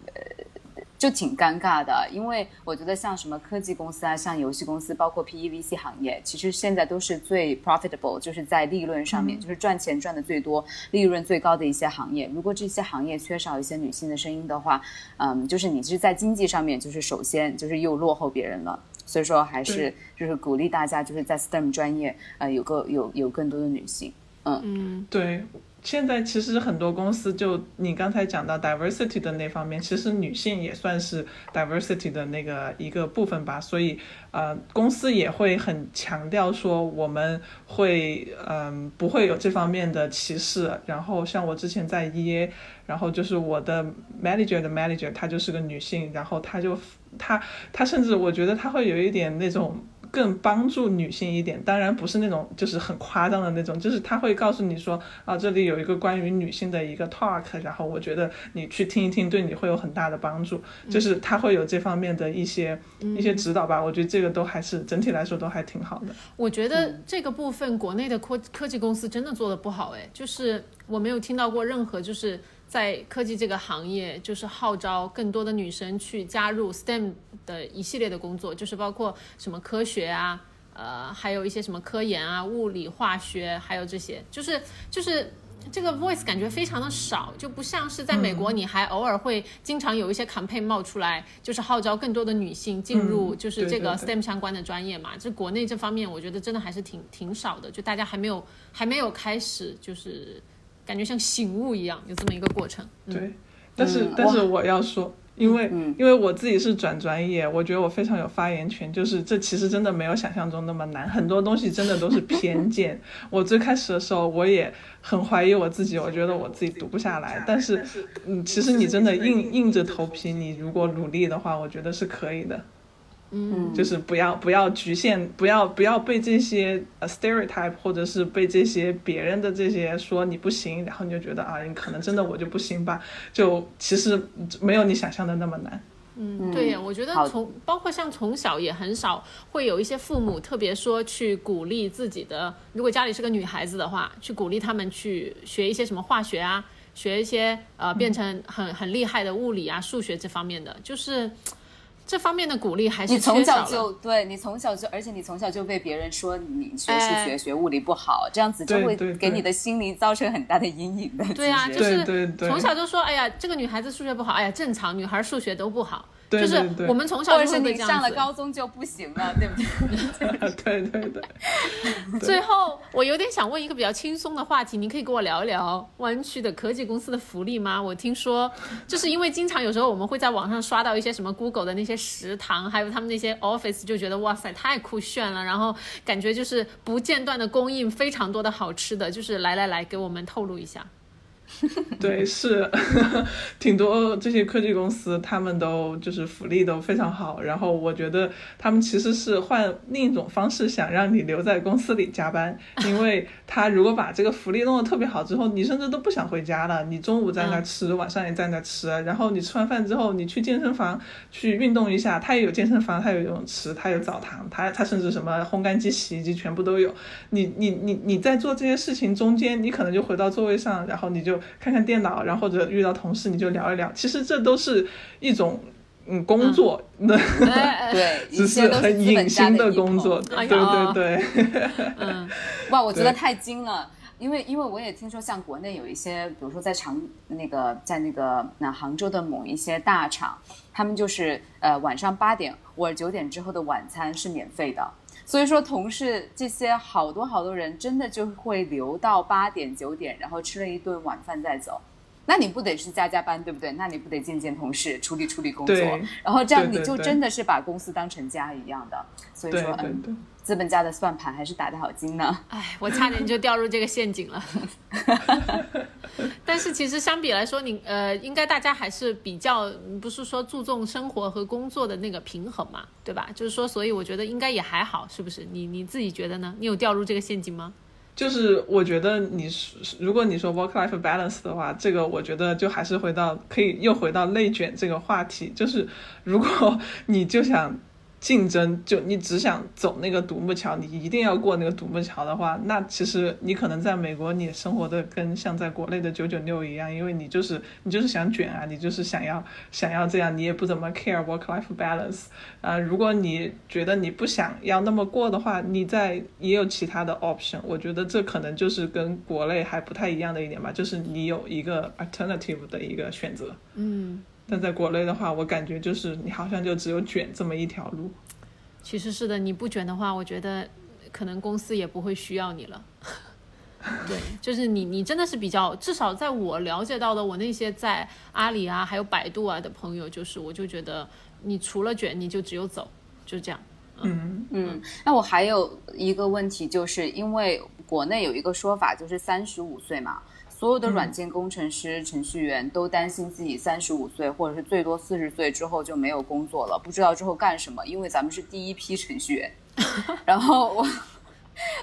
就挺尴尬的，因为我觉得像什么科技公司啊，像游戏公司，包括 PEVC 行业，其实现在都是最 profitable，就是在利润上面，就是赚钱赚的最多、利润最高的一些行业。如果这些行业缺少一些女性的声音的话，嗯，就是你是在经济上面，就是首先就是又落后别人了。所以说，还是就是鼓励大家，就是在 STEM 专业，呃，有个有有更多的女性。嗯嗯，对。现在其实很多公司，就你刚才讲到 diversity 的那方面，其实女性也算是 diversity 的那个一个部分吧。所以，呃，公司也会很强调说，我们会，嗯，不会有这方面的歧视。然后，像我之前在 EA，然后就是我的 manager 的 manager，她就是个女性，然后她就，她，她甚至我觉得她会有一点那种。更帮助女性一点，当然不是那种就是很夸张的那种，就是他会告诉你说啊，这里有一个关于女性的一个 talk，然后我觉得你去听一听，对你会有很大的帮助，就是他会有这方面的一些一些指导吧。我觉得这个都还是整体来说都还挺好的。我觉得这个部分国内的科科技公司真的做的不好，哎，就是我没有听到过任何就是。在科技这个行业，就是号召更多的女生去加入 STEM 的一系列的工作，就是包括什么科学啊，呃，还有一些什么科研啊、物理、化学，还有这些，就是就是这个 voice 感觉非常的少，就不像是在美国，你还偶尔会经常有一些 campaign 冒出来，就是号召更多的女性进入就是这个 STEM 相关的专业嘛。这国内这方面，我觉得真的还是挺挺少的，就大家还没有还没有开始就是。感觉像醒悟一样，有这么一个过程。对，但是但是我要说，因为因为我自己是转专业，我觉得我非常有发言权。就是这其实真的没有想象中那么难，很多东西真的都是偏见。我最开始的时候，我也很怀疑我自己，我觉得我自己读不下来。但是，嗯，其实你真的硬硬着头皮，你如果努力的话，我觉得是可以的。嗯，就是不要不要局限，不要不要被这些呃 stereotype，或者是被这些别人的这些说你不行，然后你就觉得啊，你可能真的我就不行吧，就其实没有你想象的那么难。嗯，对呀，我觉得从包括像从小也很少会有一些父母特别说去鼓励自己的，如果家里是个女孩子的话，去鼓励他们去学一些什么化学啊，学一些呃变成很很厉害的物理啊、数学这方面的，就是。这方面的鼓励还是你从小就对你从小就，而且你从小就被别人说你学数学、学物理不好，这样子就会给你的心灵造成很大的阴影的。对啊，就是从小就说，哎呀，这个女孩子数学不好，哎呀，正常，女孩数学都不好。就是我们从小或者是你上了高中就不行了，对不对？对对 对。最后，我有点想问一个比较轻松的话题，你可以跟我聊一聊湾区的科技公司的福利吗？我听说，就是因为经常有时候我们会在网上刷到一些什么 Google 的那些食堂，还有他们那些 Office，就觉得哇塞，太酷炫了，然后感觉就是不间断的供应非常多的好吃的，就是来来来，给我们透露一下。对，是 挺多这些科技公司，他们都就是福利都非常好。然后我觉得他们其实是换另一种方式想让你留在公司里加班，因为 他如果把这个福利弄得特别好之后，你甚至都不想回家了。你中午在那吃，晚上也在那吃，然后你吃完饭之后，你去健身房去运动一下，他也有健身房，他有游泳池，他有澡堂，他他甚至什么烘干机、洗衣机全部都有。你你你你在做这些事情中间，你可能就回到座位上，然后你就看看电脑，然后或者遇到同事你就聊一聊。其实这都是一种嗯工作，那 对，只是很隐形的工作。对对对。嗯，哇，我觉得太精了。因为因为我也听说，像国内有一些，比如说在长那个在那个那杭州的某一些大厂，他们就是呃晚上八点或者九点之后的晚餐是免费的。所以说，同事这些好多好多人真的就会留到八点九点，然后吃了一顿晚饭再走。那你不得是加加班，对不对？那你不得见见同事，处理处理工作，然后这样你就真的是把公司当成家一样的。所以说，嗯。资本家的算盘还是打得好精呢。哎，我差点就掉入这个陷阱了。但是其实相比来说，你呃，应该大家还是比较不是说注重生活和工作的那个平衡嘛，对吧？就是说，所以我觉得应该也还好，是不是？你你自己觉得呢？你有掉入这个陷阱吗？就是我觉得你如果你说 work life balance 的话，这个我觉得就还是回到可以又回到内卷这个话题，就是如果 你就想。竞争就你只想走那个独木桥，你一定要过那个独木桥的话，那其实你可能在美国你生活的跟像在国内的九九六一样，因为你就是你就是想卷啊，你就是想要 想要这样，你也不怎么 care work life balance 啊。如果你觉得你不想要那么过的话，你在也有其他的 option。我觉得这可能就是跟国内还不太一样的一点吧，就是你有一个 alternative 的一个选择。嗯。但在国内的话，我感觉就是你好像就只有卷这么一条路。其实是的，你不卷的话，我觉得可能公司也不会需要你了。对，就是你，你真的是比较，至少在我了解到的，我那些在阿里啊，还有百度啊的朋友，就是我就觉得，你除了卷，你就只有走，就这样。嗯嗯。那我还有一个问题，就是因为国内有一个说法，就是三十五岁嘛。所有的软件工程师、程序员都担心自己三十五岁，或者是最多四十岁之后就没有工作了，不知道之后干什么。因为咱们是第一批程序员，然后我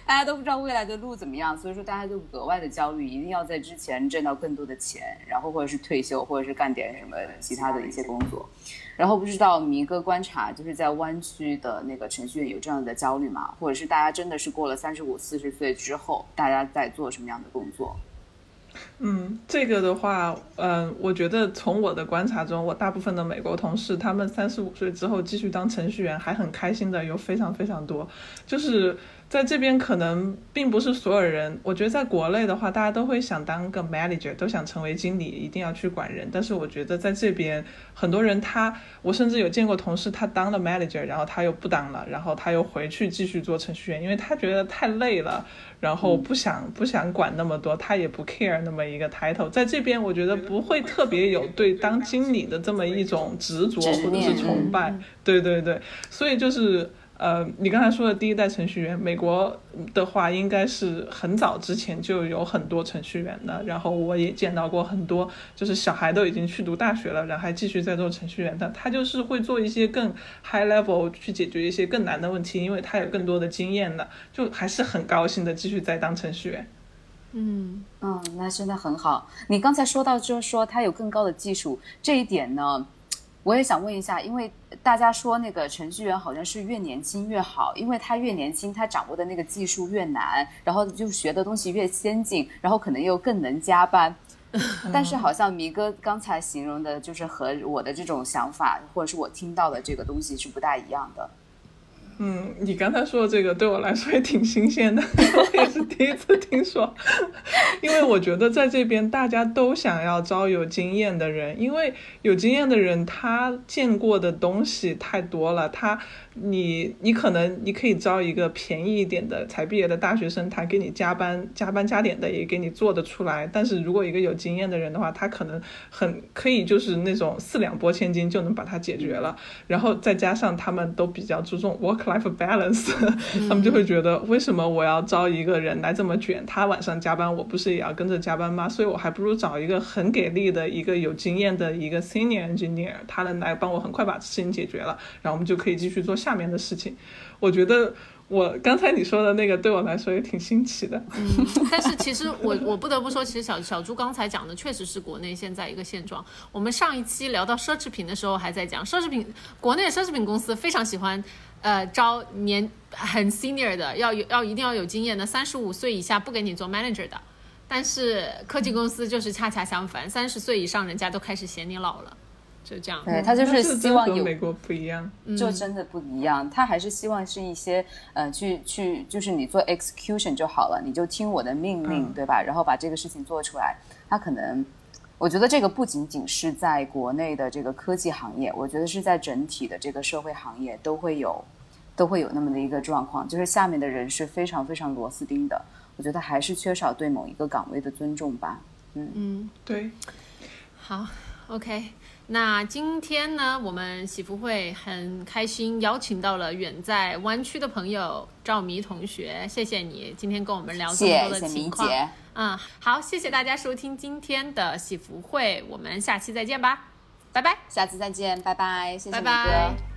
大家都不知道未来的路怎么样，所以说大家都格外的焦虑，一定要在之前挣到更多的钱，然后或者是退休，或者是干点什么其他的一些工作。然后不知道迷哥观察，就是在湾区的那个程序员有这样的焦虑吗？或者是大家真的是过了三十五、四十岁之后，大家在做什么样的工作？嗯，这个的话，嗯，我觉得从我的观察中，我大部分的美国同事，他们三十五岁之后继续当程序员还很开心的有非常非常多，就是。在这边可能并不是所有人，我觉得在国内的话，大家都会想当个 manager，都想成为经理，一定要去管人。但是我觉得在这边，很多人他，我甚至有见过同事，他当了 manager，然后他又不当了，然后他又回去继续做程序员，因为他觉得太累了，然后不想不想管那么多，他也不 care 那么一个 title。在这边，我觉得不会特别有对当经理的这么一种执着或者是崇拜，对对对，所以就是。呃，你刚才说的第一代程序员，美国的话应该是很早之前就有很多程序员的。然后我也见到过很多，就是小孩都已经去读大学了，然后还继续在做程序员的。他就是会做一些更 high level 去解决一些更难的问题，因为他有更多的经验的，就还是很高兴的继续在当程序员。嗯嗯，那真的很好。你刚才说到就是说他有更高的技术这一点呢。我也想问一下，因为大家说那个程序员好像是越年轻越好，因为他越年轻，他掌握的那个技术越难，然后就学的东西越先进，然后可能又更能加班。但是好像迷哥刚才形容的，就是和我的这种想法，或者是我听到的这个东西是不大一样的。嗯，你刚才说的这个对我来说也挺新鲜的，我也是第一次听说。因为我觉得在这边大家都想要招有经验的人，因为有经验的人他见过的东西太多了，他你你可能你可以招一个便宜一点的才毕业的大学生，他给你加班加班加点的也给你做得出来。但是如果一个有经验的人的话，他可能很可以就是那种四两拨千斤就能把它解决了。然后再加上他们都比较注重 work life balance，他们就会觉得为什么我要招一个人来这么卷？他晚上加班，我不是也要跟着加班吗？所以我还不如找一个很给力的一个有经验的一个 senior engineer，他能来帮我很快把事情解决了，然后我们就可以继续做下。下面的事情，我觉得我刚才你说的那个对我来说也挺新奇的。嗯，但是其实我 我不得不说，其实小小朱刚才讲的确实是国内现在一个现状。我们上一期聊到奢侈品的时候还在讲，奢侈品国内的奢侈品公司非常喜欢呃招年 很 senior 的，要有要一定要有经验的，三十五岁以下不给你做 manager 的。但是科技公司就是恰恰相反，三十岁以上人家都开始嫌你老了。就这样，对他就是希望有美国不一样，就真的不一样。他还是希望是一些，呃，去去，就是你做 execution 就好了，你就听我的命令，对吧？然后把这个事情做出来。他可能，我觉得这个不仅仅是在国内的这个科技行业，我觉得是在整体的这个社会行业都会有，都会有那么的一个状况，就是下面的人是非常非常螺丝钉的。我觉得还是缺少对某一个岗位的尊重吧。嗯嗯，对，好，OK。那今天呢，我们喜福会很开心邀请到了远在湾区的朋友赵迷同学，谢谢你今天跟我们聊这么多的情况。嗯，好，谢谢大家收听今天的喜福会，我们下期再见吧，拜拜，下次再见，拜拜，谢谢拜拜。